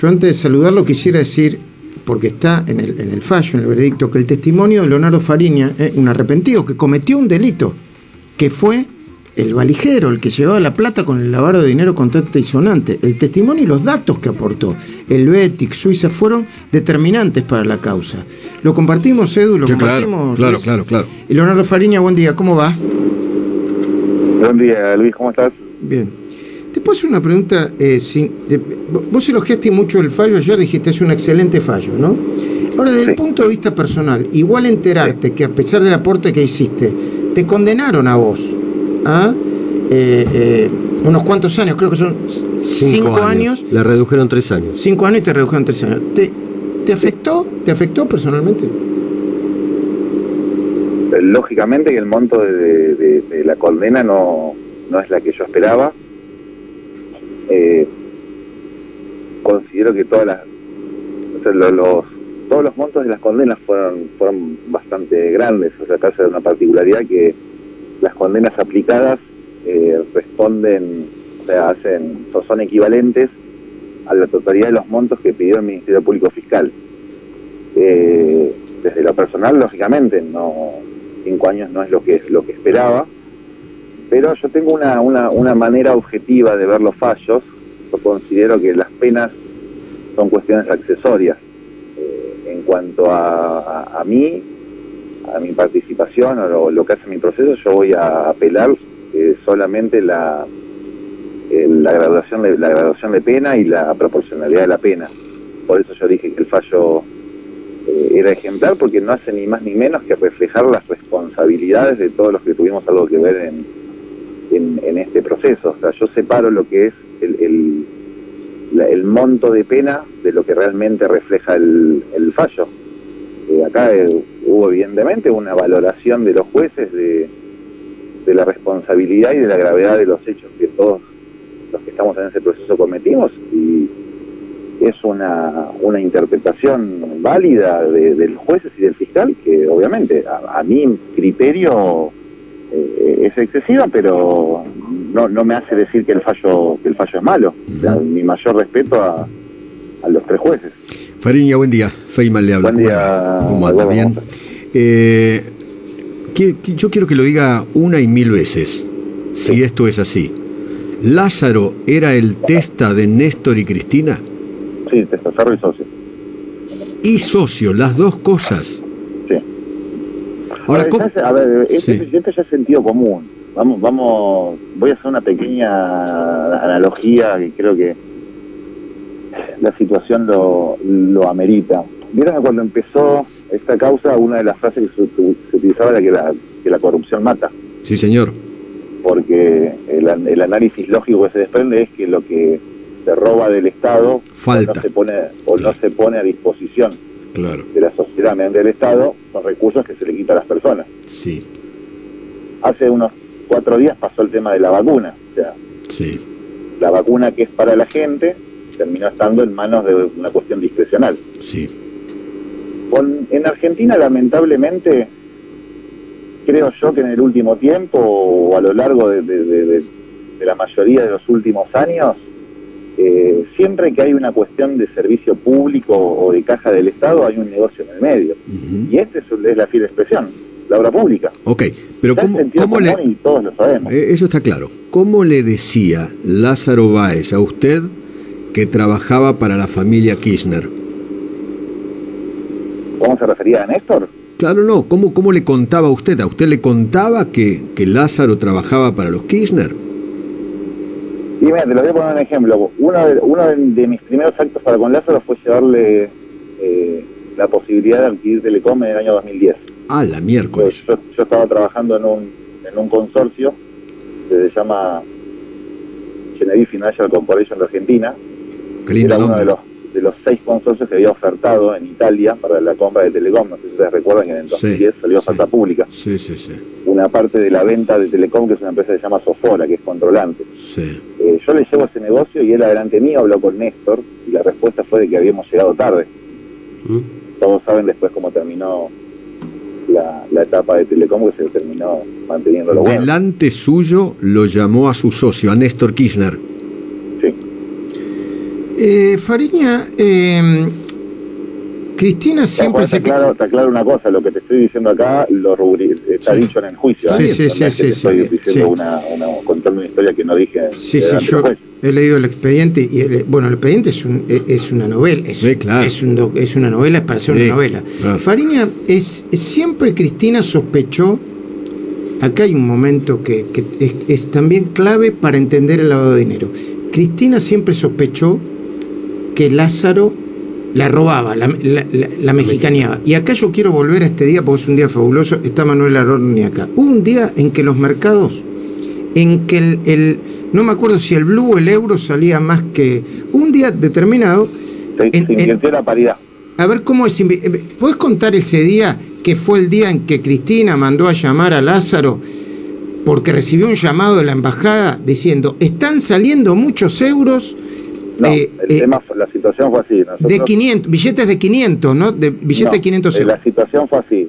Yo antes de saludarlo quisiera decir, porque está en el, en el fallo, en el veredicto, que el testimonio de Leonardo Fariña, eh, un arrepentido que cometió un delito, que fue el valijero, el que llevaba la plata con el lavado de dinero contante y sonante. El testimonio y los datos que aportó el Betic, Suiza, fueron determinantes para la causa. Lo compartimos, Edu, lo Sí, compartimos. claro, Luis? claro, claro. Y Leonardo Fariña, buen día, ¿cómo va? Buen día, Luis, ¿cómo estás? Bien. Te puedo hacer una pregunta. eh, sin- de- vos elogiaste mucho el fallo ayer, dijiste es un excelente fallo, ¿no? Ahora, desde el punto de vista personal, igual enterarte que a pesar del aporte que hiciste, te condenaron a vos a eh, eh, unos cuantos años, creo que son cinco, años. Le redujeron tres años. cinco años y te redujeron tres años. ¿Te, te afectó? ¿Te afectó personalmente? Lógicamente que el monto de, de- de- de la condena no, no es la que yo esperaba. Eh, considero que todas las, los, todos los montos de las condenas fueron, fueron bastante grandes. O sea, acá se da una particularidad que las condenas aplicadas eh, responden, o sea, hacen, son equivalentes a la totalidad de los montos que pidió el Ministerio Público Fiscal. Eh, desde lo personal, lógicamente, no cinco años no es lo que es lo que esperaba, pero yo tengo una, una, una manera objetiva de ver los fallos. Yo considero que las penas son cuestiones accesorias. Eh, en cuanto a, a, a mí, a mi participación o lo, que hace mi proceso, yo voy a apelar eh, solamente la, la graduación de la graduación de pena y la proporcionalidad de la pena. Por eso yo dije que el fallo eh, era ejemplar porque no hace ni más ni menos que reflejar las responsabilidades de todos los que tuvimos algo que ver en, en, en este proceso. O sea, yo separo lo que es el, el, la- el monto de pena de lo que realmente refleja el, el fallo. Eh, acá eh, hubo evidentemente una valoración de los jueces de, de la responsabilidad y de la gravedad de los hechos que todos los que estamos en ese proceso cometimos y es una, una interpretación válida de, de los jueces y del fiscal que obviamente a, a mi criterio eh, es excesiva pero no, no me hace decir que el fallo que el fallo es malo O sea, mi mayor respeto a, a los tres jueces Fariña, buen día. Feynman le habla. Buen ¿Cómo día, le va? ¿Cómo anda? ¿Bien? ¿cómo Eh, que- que yo quiero que lo diga una y mil veces, si esto es así. ¿Lázaro era el testa de Néstor y Cristina? sí testaferro y socio Y socio, las dos cosas. Ahora, A ver, ¿cómo- ya se- a ver, este, Sí. este ya es sentido común. Vamos, vamos, voy a hacer una pequeña analogía que creo que la situación lo, lo amerita. Vieron cuando empezó esta causa, una de las frases que se, se utilizaba era que la, que la corrupción mata, Sí, señor. porque el, an- el análisis lógico que se desprende es que lo que se roba del Estado Falta. no se pone o no se pone a disposición Claro. de la sociedad mediante el Estado son recursos que se le quita a las personas. Sí, hace unos cuatro días pasó el tema de la vacuna. O sea, sí. la vacuna que es para la gente terminó estando en manos de una cuestión discrecional. Sí. Con, en Argentina, lamentablemente, creo yo que en el último tiempo o a lo largo de, de- de- de- de la mayoría de los últimos años, eh, siempre que hay una cuestión de servicio público o de caja del Estado, hay un negocio en el medio. Y este es, es la fiel expresión, la obra pública. Ok, pero Está ¿cómo, cómo le... y todos lo sabemos. Eh, Eso está claro. ¿Cómo le decía Lázaro Báez a usted que trabajaba para la familia Kirchner? ¿Cómo se refería a Néstor? Claro, no. ¿Cómo, cómo le contaba a usted? ¿A usted le contaba que, que Lázaro trabajaba para los Kirchner? Te lo voy a poner un ejemplo. Uno de, uno de, de mis primeros actos para con Lázaro fue llevarle eh, la posibilidad de adquirir Telecom en el año 2010. Ah, la miércoles. yo- yo estaba trabajando en un, en un consorcio que se llama Genevieve Financial Corporation de Argentina. Qué lindo Era uno de los, de los seis consorcios que había ofertado en Italia para la compra de Telecom. No sé si ustedes recuerdan que en el Sí, 2010 salió oferta sí. pública. Sí, sí, sí. Una parte de la venta de Telecom, que es una empresa que se llama Sofora, que es controlante. sí. Eh, yo le llevo ese negocio y él adelante mío habló con Néstor y la respuesta fue de que habíamos llegado tarde. ¿Mm? Todos saben después cómo terminó la, la etapa de Telecom, que se terminó manteniendo lo bueno. Delante suyo lo llamó a su socio, a Néstor Kirchner. Eh, Fariña, eh, Cristina siempre está, se... claro, está claro una cosa, lo que te estoy diciendo acá lo rubri- está Sí. dicho en el juicio. Sí, ¿eh? sí, sí, sí, te Estoy sí, diciendo sí. Una, una, contando una historia que no dije. Sí, sí, yo juez. he leído el expediente y el- bueno, el expediente es, un- es una novela, es, Sí, claro. es, un doc- es una novela, es para Sí, una novela. claro. Fariña, es, es- siempre Cristina sospechó, acá hay un momento que, que es, es también clave para entender el lavado de dinero. Cristina siempre sospechó que Lázaro la robaba, la, la, la- la mexicaneaba. Y acá yo quiero volver a este día porque es un día fabuloso. Está Manuel Arorni acá. Hubo un día en que los mercados, en que el, el- no me acuerdo si el blue o el euro salía más que. Un día determinado. Se, en- se en- invirtió la paridad. a ver cómo es. eh, ¿Puedes contar ese día que fue el día en que Cristina mandó a llamar a Lázaro? Porque recibió un llamado de la embajada diciendo: están saliendo muchos euros. No, eh, el eh, tema, la situación fue así. Nosotros, de 500, billetes de 500, ¿no? De billetes No, de 500 eh, euros. La situación fue así.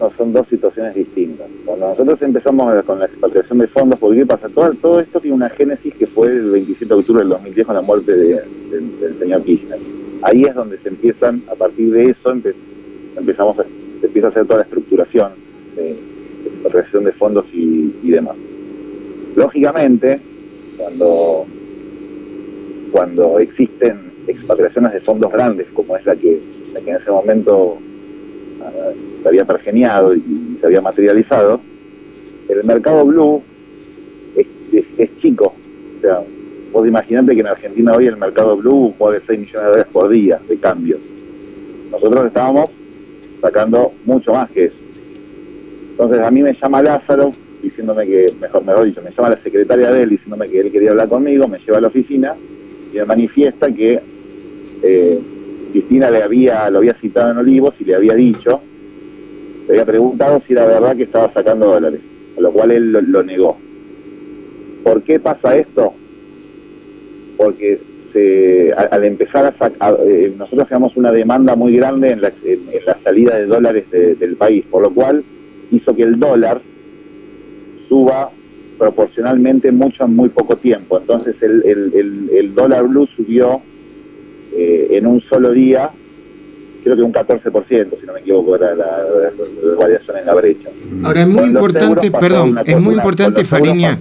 No, son dos situaciones distintas. Cuando nosotros empezamos con la expatriación de fondos, porque ¿qué pasa? Todo, todo esto tiene una génesis que fue el 27 de octubre del 2010 con la muerte de- del- del señor Kirchner. Ahí es donde se empiezan, a partir de eso, empe- empezamos a, se empieza a hacer toda la estructuración de, de expatriación de fondos y, y demás. Lógicamente, cuando cuando existen expatriaciones de fondos grandes, como es la que, la que en ese momento ah, se había pergeniado y se había materializado, el mercado blue es, chico. O sea, vos imaginate que en Argentina hoy el mercado blue mueve 6 millones de dólares por día de cambios. Nosotros estábamos sacando mucho más que eso. Entonces a mí me llama Lázaro diciéndome que, mejor, mejor dicho, me llama la secretaria de él diciéndome que él quería hablar conmigo, me lleva a la oficina y me manifiesta que eh, Cristina le había, lo había citado en Olivos y le había dicho, le había preguntado si era verdad que estaba sacando dólares, a lo cual él lo, negó. ¿Por qué pasa esto? Porque se, al empezar a sacar, nosotros hacíamos una demanda muy grande en la, en- en la salida de dólares de- del país, por lo cual hizo que el dólar suba proporcionalmente mucho en muy poco tiempo. Entonces el, el, el, el dólar blue subió eh, en un solo día, creo que un 14%, si no me equivoco, era la, la- la variación en la brecha. Ahora es muy Con importante, perdón, es cosa- muy importante, Fariña,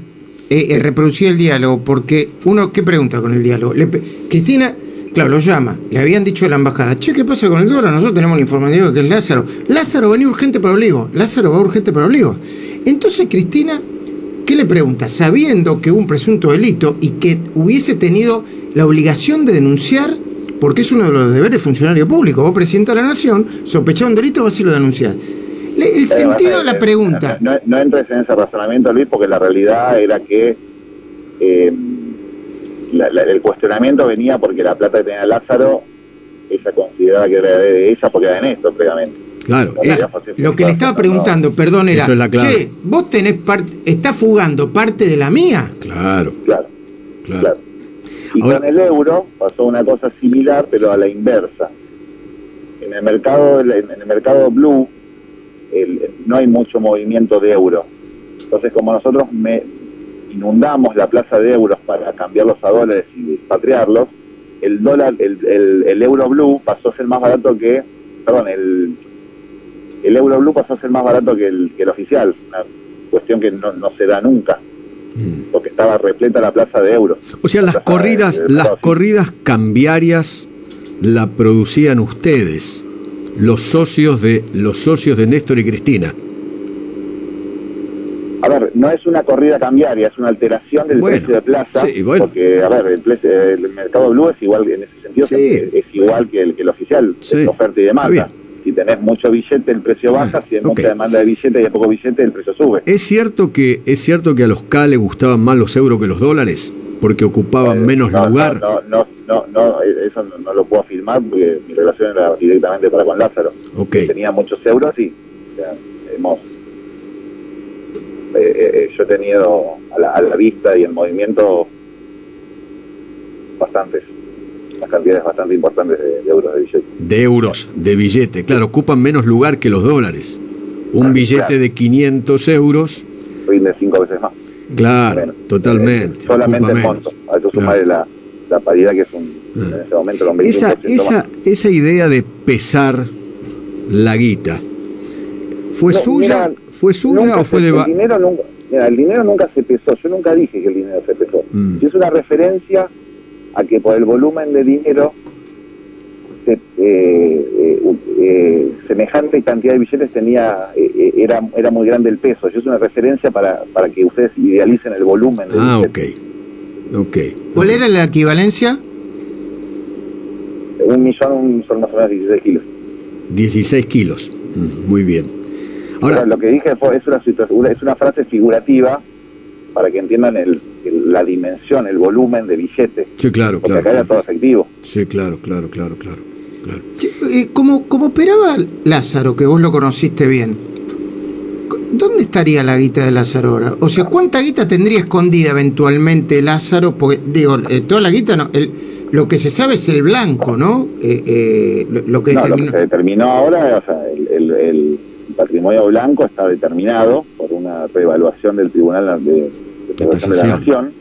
eh, eh, reproducir el diálogo, porque uno, ¿qué pregunta con el diálogo? Le Cristina, claro, lo llama, le habían dicho de la embajada, che, ¿qué pasa con el dólar? Nosotros tenemos la información de que es Lázaro. Lázaro venía urgente para Olivos, Lázaro va urgente para Olivos. Entonces Cristina, ¿qué le pregunta? Sabiendo que hubo un presunto delito y que hubiese tenido la obligación de denunciar, porque es uno de los deberes funcionario público, vos presidenta de la nación, sospechás un delito, vas y lo denunciás. Le- El Eh, sentido de la eh, pregunta... No, no entres en ese razonamiento, Luis, porque la realidad era que eh, la- la- el cuestionamiento venía porque la plata que tenía Lázaro, ella consideraba que era de ella porque era de Néstor, previamente. Claro, es- Lo que le estaba preguntando, perdón, era, Eso es la clave. che, vos tenés parte, estás fugando parte de la mía. claro, Claro, claro. claro. Y Ahora- con el euro pasó una cosa similar, pero a la inversa. En el mercado, en el mercado blue el- no hay mucho movimiento de euro. Entonces, como nosotros me inundamos la plaza de euros para cambiarlos a dólares y expatriarlos, el dólar, el, el, el euro blue pasó a ser más barato que, perdón, el, el euro blue pasó a ser más barato que el, que el oficial, una cuestión que no, no se da nunca, Mm. porque estaba repleta la plaza de euros. O sea, La las de- corridas, de las corridas cambiarias la producían ustedes, los socios de los socios de Néstor y Cristina. A ver, no es una corrida cambiaria, es una alteración del Bueno, precio de plaza. sí, bueno. Porque, a ver, el, el mercado blue es igual, en ese sentido, Sí. es, es igual que el, que el oficial, Sí, es oferta y demanda. Si tenés mucho billete, el precio baja, si hay mucha demanda de billete y hay poco billete, el precio sube. ¿Es cierto que es cierto que a los K les gustaban más los euros que los dólares? Porque ocupaban Eh, menos no, lugar. No, no, no, no, eh, eso no, lo puedo afirmar porque mi relación era directamente para con Lázaro. Ok. Tenía muchos euros y o sea, hemos, eh, eh, yo he tenido a la, a la vista y en movimiento bastantes, unas cantidades bastante importantes de, de euros de billetes. De euros, de billete. Claro, ocupan menos lugar que los dólares. Un billete claro. de 500 euros, Rinde cinco veces más. claro, totalmente. Eh, solamente el monto. A eso Claro. sumarle la, la paridad que es un en ese momento un 21% Esa, esa, esa idea de pesar la guita, ¿fue No, suya, mira, fue suya o fue de... el dinero nunca mira, el dinero nunca se pesó yo nunca dije que el dinero se pesó Mm. Y es una referencia a que por el volumen de dinero se- eh, eh, eh, semejante cantidad de billetes tenía eh, eh, era era muy grande el peso y es una referencia para para que ustedes idealicen el volumen del Ah, ok. ¿Cuál era la equivalencia? un millón son más o menos 16 kilos 16 kilos. Mm, Muy bien. Ahora, lo que dije fue, es una- es una frase figurativa para que entiendan el, el- la dimensión, el volumen de billetes. sí, claro, Porque claro. acá era todo efectivo. Sí, claro, claro, claro, claro. claro. Che, eh, como, como operaba Lázaro, que vos lo conociste bien, ¿dónde estaría la guita de Lázaro ahora? O sea, ¿cuánta guita tendría escondida eventualmente Lázaro? Porque, digo, eh, toda la guita, no, el, lo que se sabe es el blanco, ¿no? Eh, eh, lo, lo que No, lo que determinó- se determinó ahora, o sea, el, el- el patrimonio blanco está determinado por una reevaluación del Tribunal de, de la. Nación.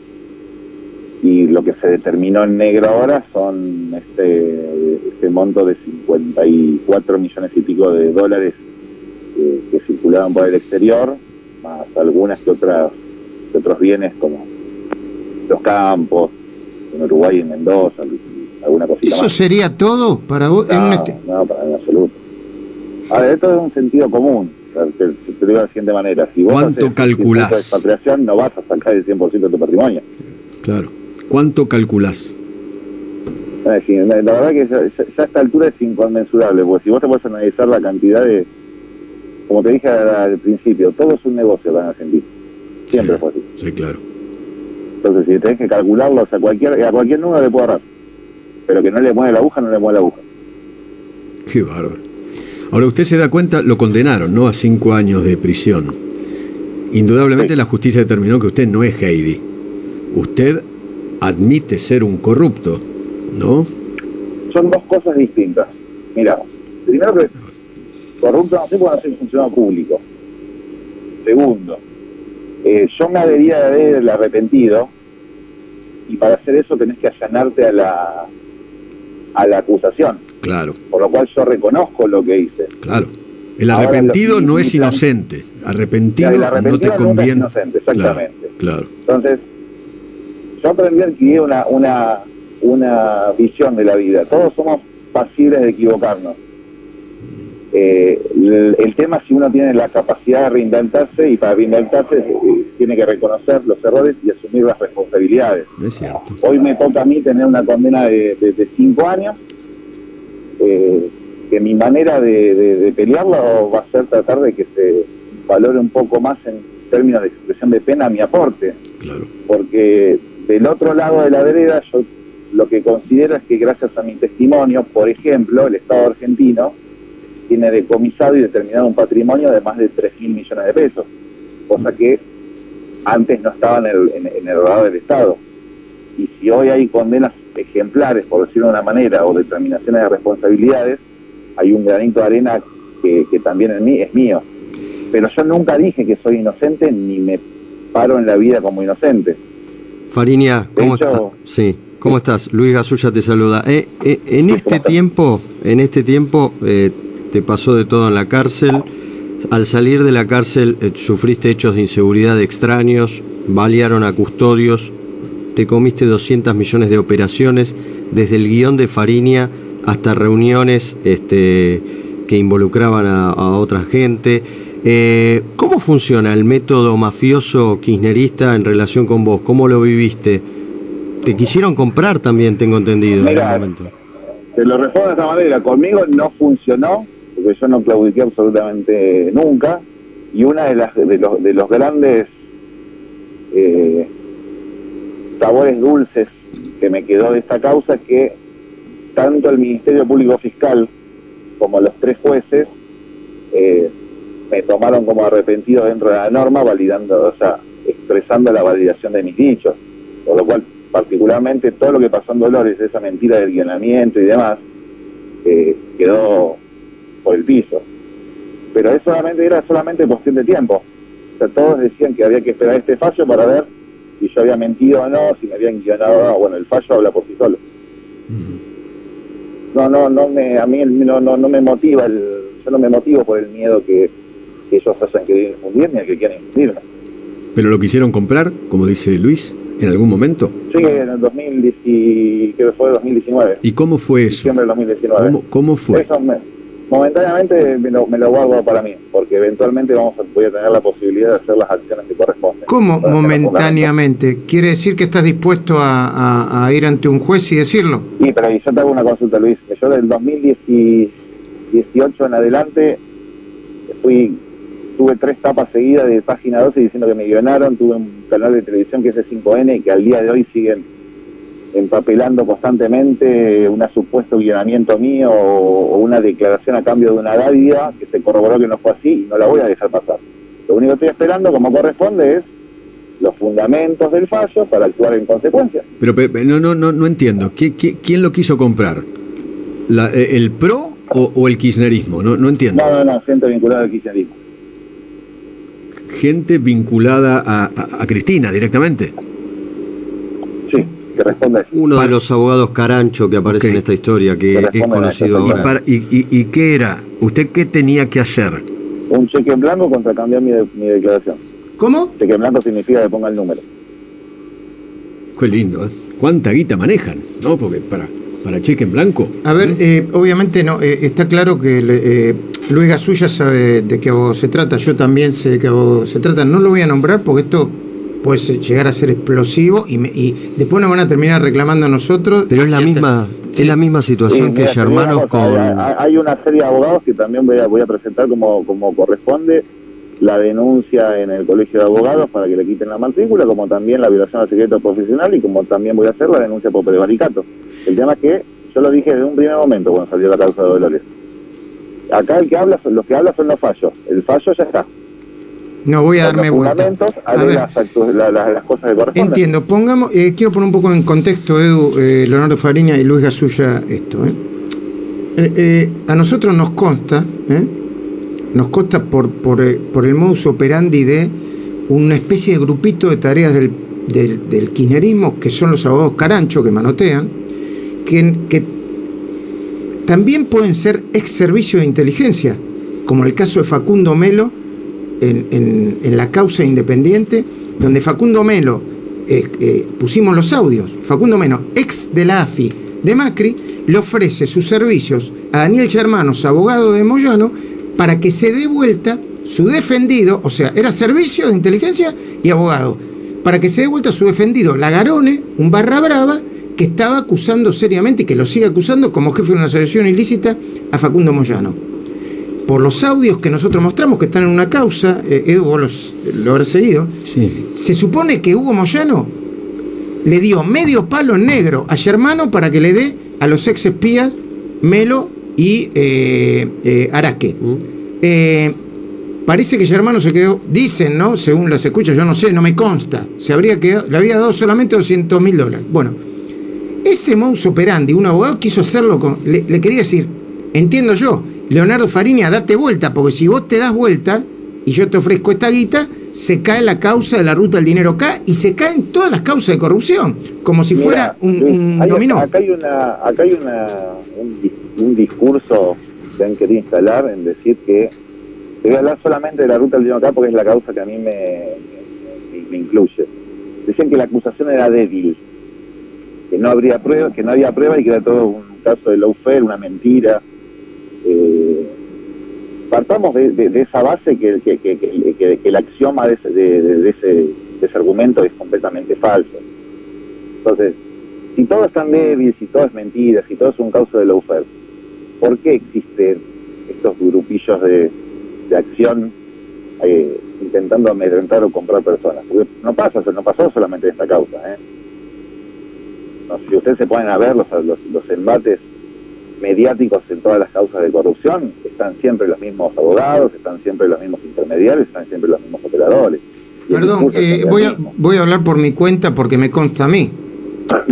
Y lo que se determinó en negro ahora son este, este monto de 54 millones y pico de dólares eh, que circulaban por el exterior, más algunas que otras que otros bienes como los campos, en Uruguay en Mendoza, alguna cosita ¿Eso más. sería todo para vos? en No, un este- no, para en absoluto. A ver, esto es un sentido común. Te, te lo digo de la siguiente manera. Si vos ¿Cuánto haces calculás? de expatriación, no vas a sacar el 100% de tu patrimonio. Claro. ¿Cuánto calculás? Decir, la, verdad que ya, a esta altura es inconmensurable, porque si vos te puedes analizar la cantidad de... Como te dije al, principio, todo es un negocio en Argentina. Siempre Sí, fue así. Sí, claro. Entonces, si tenés que calcularlo, o sea, cualquier, a cualquier número le puedo agarrar. Pero que no le mueve la aguja, no le mueve la aguja. Qué bárbaro. Ahora, usted se da cuenta, lo condenaron, ¿no? A cinco años de prisión. Indudablemente Sí. la justicia determinó que usted no es Heidi. Usted admite ser un corrupto, ¿no? son dos cosas distintas. Mira, primero que corrupto no porque no soy funcionario público. Segundo, eh, yo me debería de haber arrepentido y para hacer eso tenés que allanarte a la a la acusación, Claro, por lo cual yo reconozco lo que hice. claro. El arrepentido no es inocente. Arrepentido, El no te nunca es conviene. inocente, exactamente. Claro, claro. Entonces, yo aprendí a adquirir una, una, una visión de la vida. Todos somos pasibles de equivocarnos. Eh, el, el tema es si uno tiene la capacidad de reinventarse y para reinventarse eh, tiene que reconocer los errores y asumir las responsabilidades. Es cierto. Hoy me toca a mí tener una condena de, de, de cinco años, eh, que mi manera de, de, de pelearlo va a ser tratar de que se valore un poco más en términos de expresión de pena mi aporte Claro. porque del otro lado de la vereda yo lo que considero es que gracias a mi testimonio, por ejemplo, el Estado argentino tiene decomisado y determinado un patrimonio de más de 3 mil millones de pesos, cosa que antes no estaba en el, en, en el radar del Estado. Y si hoy hay condenas ejemplares, por decirlo de una manera, o determinaciones de responsabilidades, hay un granito de arena que, que también en mí es mío. Pero yo nunca dije que soy inocente ni me paro en la vida como inocente. Farinia, De ¿cómo estás? Sí, ¿cómo estás? Luis Gasulla te saluda. Eh, eh, en este tiempo, en este tiempo eh, te pasó de todo en la cárcel. Al salir de la cárcel sufriste hechos de inseguridad extraños, balearon a custodios, te comiste 200 millones de operaciones, desde el guion de Farinia hasta reuniones este, que involucraban a, a otra gente. Eh, ¿Cómo funciona el método mafioso kirchnerista en relación con vos? ¿Cómo lo viviste? Te quisieron comprar también, tengo entendido. en Mirá, algún momento. Te lo respondo de esta manera. Conmigo no funcionó, porque yo no claudiqué absolutamente nunca. Y una de las de los, de los grandes eh, sabores dulces que me quedó de esta causa que tanto el Ministerio Público Fiscal como los tres jueces eh, me tomaron como arrepentido dentro de la norma, validando, o sea, expresando la validación de mis dichos. Por lo cual, particularmente, todo lo que pasó en Dolores, esa mentira del guionamiento y demás, eh, quedó por el piso. Pero eso solamente era solamente cuestión de tiempo. O sea, todos decían que había que esperar este fallo para ver si yo había mentido o no, si me habían guionado o no. Bueno, el fallo habla por sí solo. no, no, no me, a mí no, no, no me motiva, el, yo no me motivo por el miedo que, que ellos hayan querido infundir ni el que quieran infundirme. ¿Pero lo quisieron comprar, como dice Luis, en algún momento? Sí, en el 2010, creo que fue 2019. ¿Y cómo fue eso? Diciembre del 2019. ¿Cómo, cómo fue? Eso me- momentáneamente me lo, me lo guardo para mí, porque eventualmente vamos a, voy a tener la posibilidad de hacer las acciones que corresponden. ¿Cómo momentáneamente? ¿Quiere decir que estás dispuesto a, a- a ir ante un juez y decirlo? Sí, pero yo te hago una consulta, Luis. Yo del 2018 en adelante fui tuve tres tapas seguidas de página 12 diciendo que me guionaron, tuve un canal de televisión que es 5N y que al día de hoy siguen empapelando constantemente un supuesto guionamiento mío o, o una declaración a cambio de una dádiva que se corroboró que no fue así y no la voy a dejar pasar. Lo único que estoy esperando, como corresponde, es los fundamentos del fallo para actuar en consecuencia. Pero pe- pe- no, no, no, no entiendo. ¿Qui- qui- quién lo quiso comprar? La- eh, ¿El PRO o, o el kirchnerismo? No, no entiendo. No, no, no, gente vinculada al kirchnerismo. Gente vinculada a, a- a Cristina directamente. Que responde a eso. Uno de los abogados Carancho que aparece en esta historia, que Que es conocido eso, ¿Y, ahora. para- y, y- y qué era? ¿Usted qué tenía que hacer? Un cheque en blanco contra cambiar mi, de- mi declaración. ¿Cómo? Cheque en blanco significa que ponga el número. Qué lindo, ¿eh? ¿Cuánta guita manejan? ¿No? Porque para, para cheque en blanco. A ver, eh, obviamente no, eh, está claro que le- eh, Luis Gasulla sabe de qué abogado se trata, yo también sé de qué abogado se trata, no lo voy a nombrar porque esto puede ser- llegar a ser explosivo y, me- y después nos van a terminar reclamando a nosotros. Pero es la misma, Sí. es la misma situación Sí, que mira, cosa, con. Hay, una serie de abogados que también voy a, voy a presentar como, como corresponde la denuncia en el colegio de abogados para que le quiten la matrícula, como también la violación al secreto profesional y como también voy a hacer la denuncia por prevaricato. El tema es que yo lo dije desde un primer momento cuando salió la causa de Dolores. Acá el que habla, los que hablan son los fallos. El fallo ya está. No voy a darme vuelta. fundamentos, A haré ver, las, actu- la- la- las cosas que corresponden. entiendo, pongamos, eh, quiero poner un poco en contexto, Edu, eh, Leonardo Fariña y Luis Gasulla, esto. ¿eh? A nosotros nos consta, ¿eh? nos consta por, por, por el modus operandi de una especie de grupito de tareas del, del, del kirchnerismo, que son los abogados carancho que manotean, que, que también pueden ser ex servicio de inteligencia, como el caso de Facundo Melo en, la causa independiente, donde Facundo Melo, eh, eh, pusimos los audios, Facundo Melo, ex de la AFI de Macri, le ofrece sus servicios a Daniel Germanos, abogado de Moyano, para que se dé vuelta su defendido, o sea, era servicio de inteligencia y abogado, para que se dé vuelta su defendido, Lagarone, un barra brava, que estaba acusando seriamente y que lo sigue acusando como jefe de una asociación ilícita a Facundo Moyano por los audios que nosotros mostramos que están en una causa, eh, Edu, vos los, lo habrás seguido, Sí. se supone que Hugo Moyano le dio medio palo negro a Germano para que le dé a los ex espías Melo y eh, eh, Araque. ¿Mm? Eh, parece que Germano se quedó, dicen, ¿no? Según las escuchas, yo no sé, no me consta, se habría quedado, le había dado solamente 200 mil dólares. Bueno, ese modus operandi, un abogado quiso hacerlo con. Le, le quería decir, entiendo yo, Leonardo Fariña, date vuelta, porque si vos te das vuelta y yo te ofrezco esta guita, se cae la causa de la ruta del dinero acá y se caen todas las causas de corrupción, como si Mira, fuera un, Luis, un hay- dominó. Acá hay, una, acá hay una, un, dis- un discurso que han querido instalar en decir que te voy a hablar solamente de la ruta del dinero acá porque es la causa que a mí me, me- me incluye. Decían que la acusación era débil, que no habría prueba, que no había prueba y que era todo un caso de lawfare, una mentira. Eh, partamos de, esa base que, que, que- el axioma de ese, argumento es completamente falso. Entonces, si todo es tan débil, si todo es mentira, si todo es un causa de lawfare, ¿por qué existen estos grupillos de, acción eh, intentando amedrentar o comprar personas? Porque no pasa, no pasó solamente en esta causa. ¿eh? No, si ustedes se ponen a ver los, los embates mediáticos en todas las causas de corrupción, están siempre los mismos abogados, están siempre los mismos intermediarios, están siempre los mismos operadores. Perdón, eh, voy, a, voy a hablar por mi cuenta porque me consta a mí.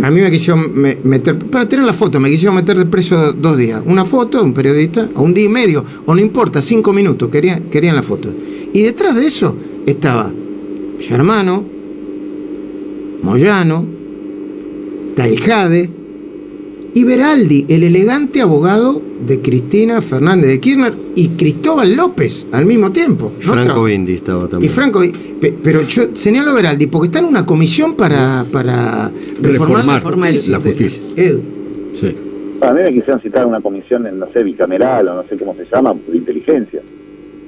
A mí me quisieron me- meter, para tener la foto, me quisieron meter de preso dos días. Una foto un periodista, o un día y medio, o no importa, cinco minutos, querían, querían la foto. Y detrás de eso estaba Germano, Moyano, Taljade y Beraldi, el elegante abogado de Cristina Fernández de Kirchner y Cristóbal López al mismo tiempo. ¿no? Franco Bindi estaba Y también. Franco, pe- pero yo señalo a Beraldi porque está en una comisión para, para reformar, Reformar la justicia. Edu. Sí. A mí me quisieron citar una comisión, en, no sé, bicameral o no sé cómo se llama, de inteligencia,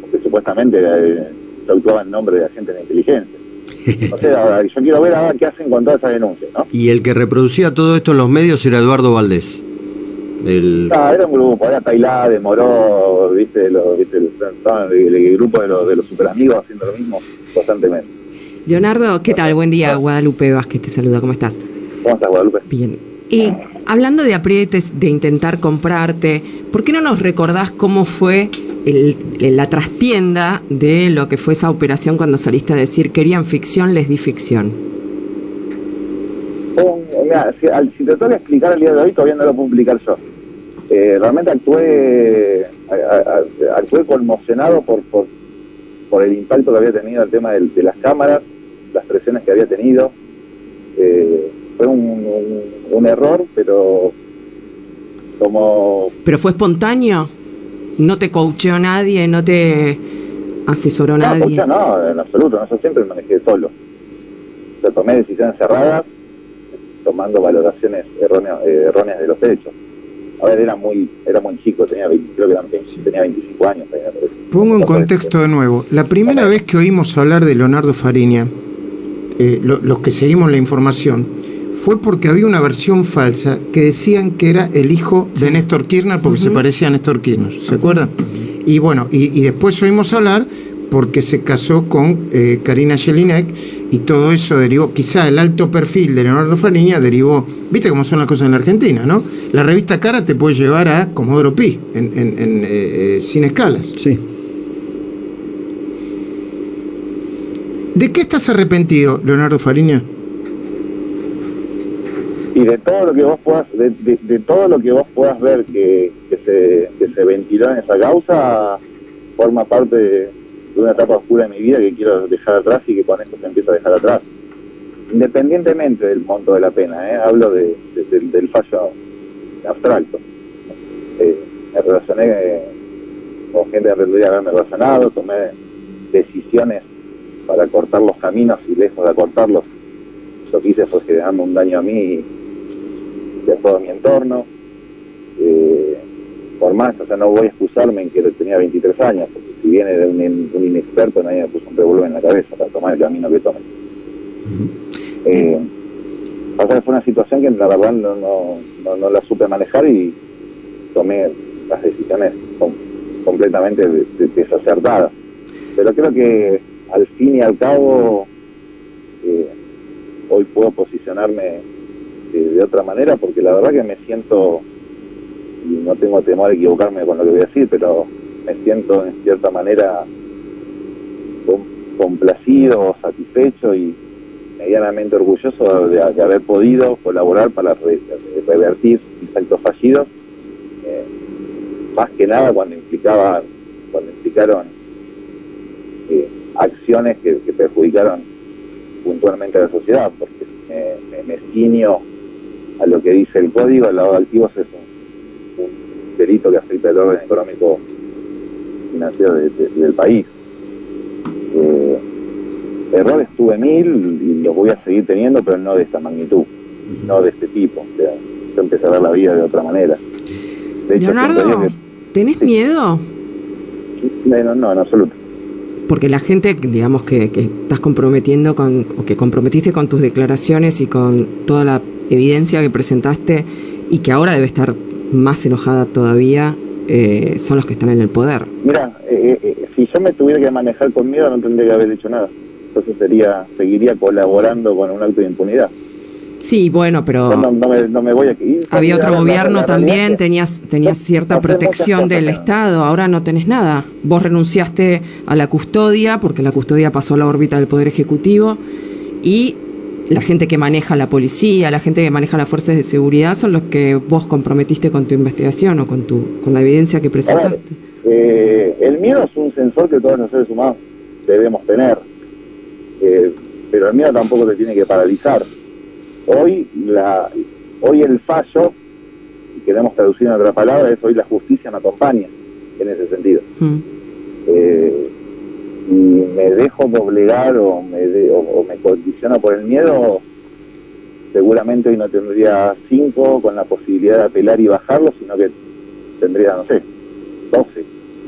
porque supuestamente eh, se actuaba en nombre de agentes de inteligencia. O sea, yo quiero ver ahora qué hacen con todas esas denuncias, ¿no? Y el que reproducía todo esto en los medios era Eduardo Valdés. El, Ah, era un grupo, era Tailá, de Moró, viste, lo, viste el, estaban el- el grupo de los, de los superamigos haciendo lo mismo constantemente. Leonardo, ¿qué tal? Buen día, Guadalupe Vázquez te saluda, ¿cómo estás? ¿Cómo estás, Guadalupe? Bien. Y hablando de aprietes, de intentar comprarte, ¿por qué no nos recordás cómo fue el- la trastienda de lo que fue esa operación cuando saliste a decir querían ficción, les di ficción? Mira, si, al- si explicar el día de hoy, todavía no lo puedo explicar yo. Eh, realmente actué, a- actué conmocionado por, por, por el impacto que había tenido el tema de, las cámaras, las presiones que había tenido. Eh, fue un, un- un error, pero como ¿Pero fue espontáneo? ¿No te coacheó nadie? ¿No te asesoró No, nadie? coacheo no, en absoluto, no, yo siempre me manejé solo. Yo tomé decisiones cerradas, tomando valoraciones erróneas, eh, erróneas de los hechos. A ver, era muy, era muy chico, tenía 20, creo que eran 20, tenía 25 años. Pongo en No, contexto de nuevo. La primera vez que oímos hablar de Leonardo Fariña, eh, lo- los que seguimos la información, fue porque había una versión falsa que decían que era el hijo de Néstor Kirchner porque se parecía a Néstor Kirchner. ¿Se acuerdan? Y bueno, y, y después oímos hablar porque se casó con eh, Karina Jelinek y todo eso derivó, quizá el alto perfil de Leonardo Fariña derivó, viste cómo son las cosas en la Argentina, ¿no? La revista Cara te puede llevar a Comodoro Pi, en, en- en, eh, eh, sin escalas. Sí. ¿De qué estás arrepentido, Leonardo Fariña? Y de todo lo que vos puedas, de, todo lo que vos puedas ver que, que se, que se ventiló en esa causa, forma parte de, una etapa oscura de mi vida que quiero dejar atrás y que con esto se empieza a dejar atrás. Independientemente del monto de la pena, ¿eh? hablo de, de- del- fallo abstracto. Eh, me relacioné con gente que debería haberme relacionado, tomé decisiones para cortar los caminos y lejos de acortarlos, lo que hice fue generarme un daño a mí a todo mi entorno. Eh, por más, o sea, no voy a excusarme en que tenía 23 años, porque si viene de un, in- un inexperto, nadie me puso un revólver en la cabeza para tomar el camino que tome. Eh, pasa que fue una situación que la verdad no, no, no, no la supe manejar y tomé las decisiones com- completamente de- de- desacertadas. Pero creo que al fin y al cabo eh, hoy puedo posicionarme de, de otra manera porque la verdad que me siento, y no tengo temor a equivocarme con lo que voy a decir, pero me siento en cierta manera com- complacido, satisfecho y medianamente orgulloso de, de haber podido colaborar para re- revertir mis actos fallidos, eh, más que nada cuando implicaban, cuando implicaron eh, acciones que, que perjudicaron puntualmente a la sociedad, porque me, me, me ciño a lo que dice el código, el lavado de activos es un, un delito que afecta el orden económico financiero de- de- del país. Eh, errores tuve mil y los voy a seguir teniendo, pero no de esta magnitud, no de este tipo. O sea, yo empecé a ver la vida de otra manera. De hecho, Leonardo, digo ¿tenés Sí. miedo? que- no, no, en absoluto. Porque la gente, digamos, que, que estás comprometiendo con, o que comprometiste con tus declaraciones y con toda la evidencia que presentaste y que ahora debe estar más enojada todavía, eh, son los que están en el poder. Mira, eh, eh, si yo me tuviera que manejar con miedo no tendría que haber hecho nada. Entonces sería, seguiría colaborando con un acto de impunidad. Sí, bueno, pero no, no me, no me voy a ir. había otro La- gobierno la también, tenías, tenías cierta no protección del Estado, ahora no tenés nada. Vos renunciaste a la custodia porque la custodia pasó a la órbita del Poder Ejecutivo y la gente que maneja la policía, la gente que maneja las fuerzas de seguridad son los que vos comprometiste con tu investigación o con tu con la evidencia que ver, presentaste. eh, el miedo es un sensor que todos los seres humanos debemos tener, Eh, pero el miedo tampoco te tiene que paralizar. Hoy, la, hoy el fallo queremos traducir en otra palabra, es hoy la justicia me acompaña en ese sentido. Mm. Eh, y me dejo doblegar o me, de- o, o me condiciona por el miedo, seguramente hoy no tendría cinco con la posibilidad de apelar y bajarlo, sino que tendría, no sé, 12,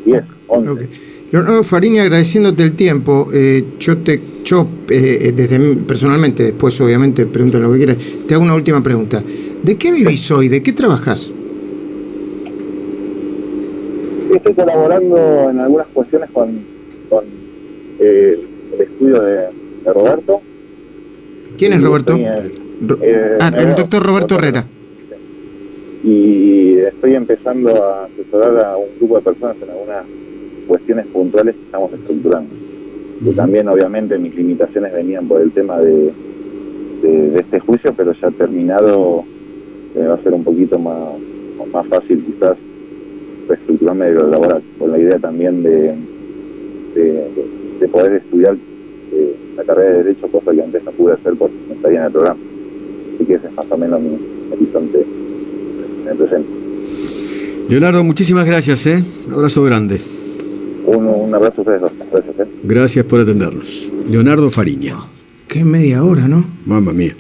10, 11. Ok. Leonardo Farini, agradeciéndote el tiempo, eh, yo te, yo eh, desde mí, personalmente, después obviamente pregunto lo que quieras, te hago una última pregunta. ¿De qué vivís hoy? ¿De qué trabajás? Estoy colaborando en algunas cuestiones con, con eh, el estudio de, de Roberto. ¿Quién es Roberto? estoy en- Ro- eh, ah, el doctor Roberto Herrera. y estoy empezando a asesorar a un grupo de personas en algunas cuestiones puntuales que estamos estructurando. Que también obviamente mis limitaciones venían por el tema de, de, de este juicio, pero ya terminado eh, va a ser un poquito más, más fácil quizás reestructurarme de lo laboral, con la idea también de, de, de poder estudiar eh, la carrera de Derecho, cosa que antes no pude hacer porque no estaría en el programa. Así que ese es más o menos mi horizonte en el presente. Leonardo, muchísimas gracias, ¿eh? Un abrazo grande. Un, un abrazo a ustedes dos. Gracias. ¿eh? Gracias por atendernos. Leonardo Fariña. Qué media hora, ¿no? Mamma mía.